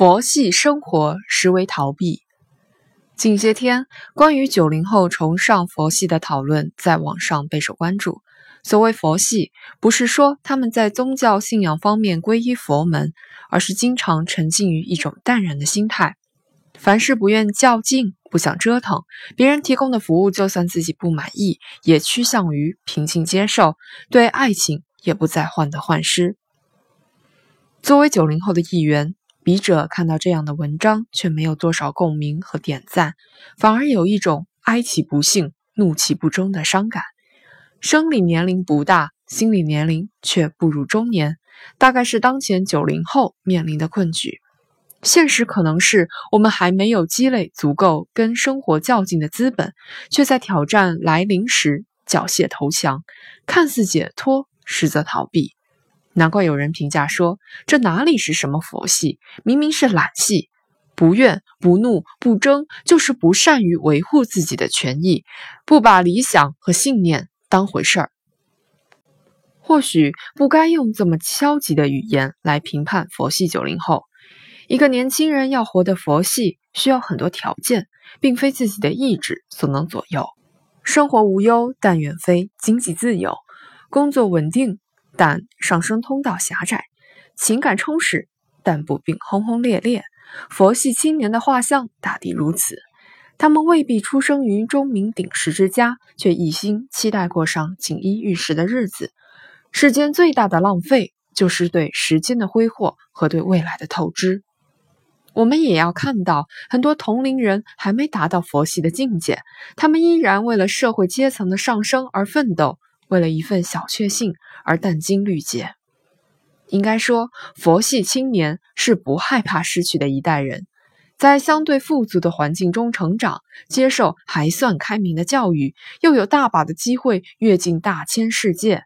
佛系生活实为逃避。近些天，关于九零后崇尚佛系的讨论在网上备受关注。所谓佛系，不是说他们在宗教信仰方面皈依佛门，而是经常沉浸于一种淡然的心态。凡事不愿较劲，不想折腾，别人提供的服务就算自己不满意，也趋向于平静接受。对爱情也不再患得患失。作为九零后的一员。笔者看到这样的文章，却没有多少共鸣和点赞，反而有一种哀其不幸，怒其不争的伤感。生理年龄不大，心理年龄却步入中年，大概是当前九零后面临的困局。现实可能是我们还没有积累足够跟生活较劲的资本，却在挑战来临时缴械投降，看似解脱，实则逃避。难怪有人评价说：“这哪里是什么佛系，明明是懒系。不怨不怒不争，就是不善于维护自己的权益，不把理想和信念当回事儿。”或许不该用这么消极的语言来评判佛系九零后。一个年轻人要活得佛系，需要很多条件，并非自己的意志所能左右。生活无忧，但远非经济自由；工作稳定。但上升通道狭窄，情感充实，但不必轰轰烈烈。佛系青年的画像大抵如此。他们未必出生于钟鸣鼎食之家，却一心期待过上锦衣玉食的日子。世间最大的浪费，就是对时间的挥霍和对未来的透支。我们也要看到，很多同龄人还没达到佛系的境界，他们依然为了社会阶层的上升而奋斗。为了一份小确幸而殚精虑竭，应该说，佛系青年是不害怕失去的一代人，在相对富足的环境中成长，接受还算开明的教育，又有大把的机会跃进大千世界。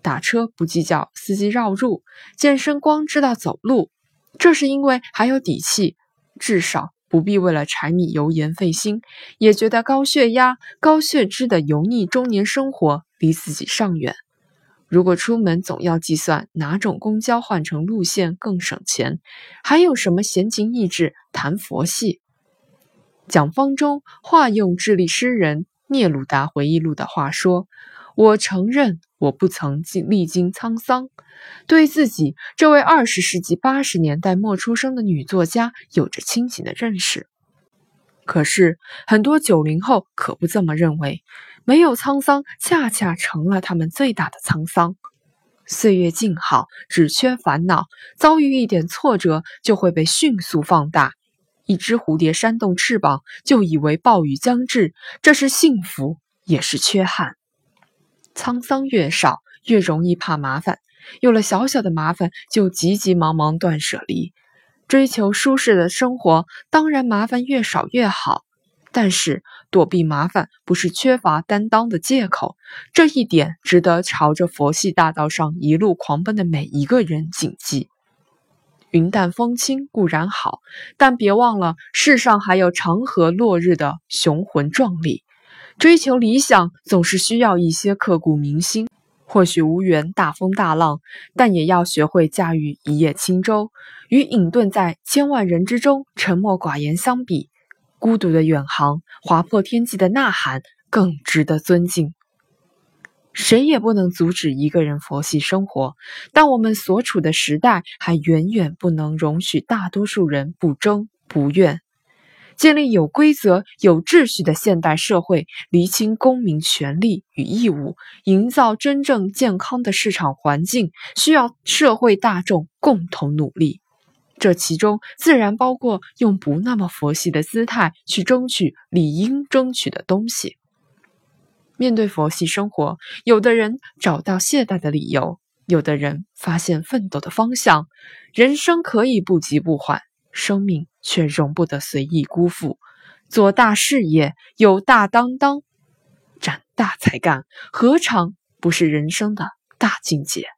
打车不计较司机绕路，健身光知道走路，这是因为还有底气，至少不必为了柴米油盐费心，也觉得高血压、高血脂的油腻中年生活。离自己尚远。如果出门总要计算哪种公交换乘路线更省钱，还有什么闲情逸致谈佛系？蒋方舟化用智利诗人聂鲁达回忆录的话说：“我承认我不曾经历经沧桑。”对自己这位二十世纪八十年代末出生的女作家有着清醒的认识。可是很多九零后可不这么认为。没有沧桑，恰恰成了他们最大的沧桑。岁月静好，只缺烦恼。遭遇一点挫折，就会被迅速放大。一只蝴蝶扇动翅膀，就以为暴雨将至，这是幸福，也是缺憾。沧桑越少，越容易怕麻烦。有了小小的麻烦，就急急忙忙断舍离，追求舒适的生活。当然，麻烦越少越好。但是躲避麻烦不是缺乏担当的借口，这一点值得朝着佛系大道上一路狂奔的每一个人谨记。云淡风轻固然好，但别忘了世上还有长河落日的雄浑壮丽。追求理想总是需要一些刻骨铭心，或许无缘大风大浪，但也要学会驾驭一叶轻舟。与隐遁在千万人之中沉默寡言相比。孤独的远航，划破天际的呐喊，更值得尊敬。谁也不能阻止一个人佛系生活，但我们所处的时代还远远不能容许大多数人不争不怨。建立有规则、有秩序的现代社会，厘清公民权利与义务，营造真正健康的市场环境，需要社会大众共同努力。这其中自然包括用不那么佛系的姿态去争取理应争取的东西。面对佛系生活，有的人找到懈怠的理由，有的人发现奋斗的方向。人生可以不急不缓，生命却容不得随意辜负。做大事业，有大担当，展大才干，何尝不是人生的大境界？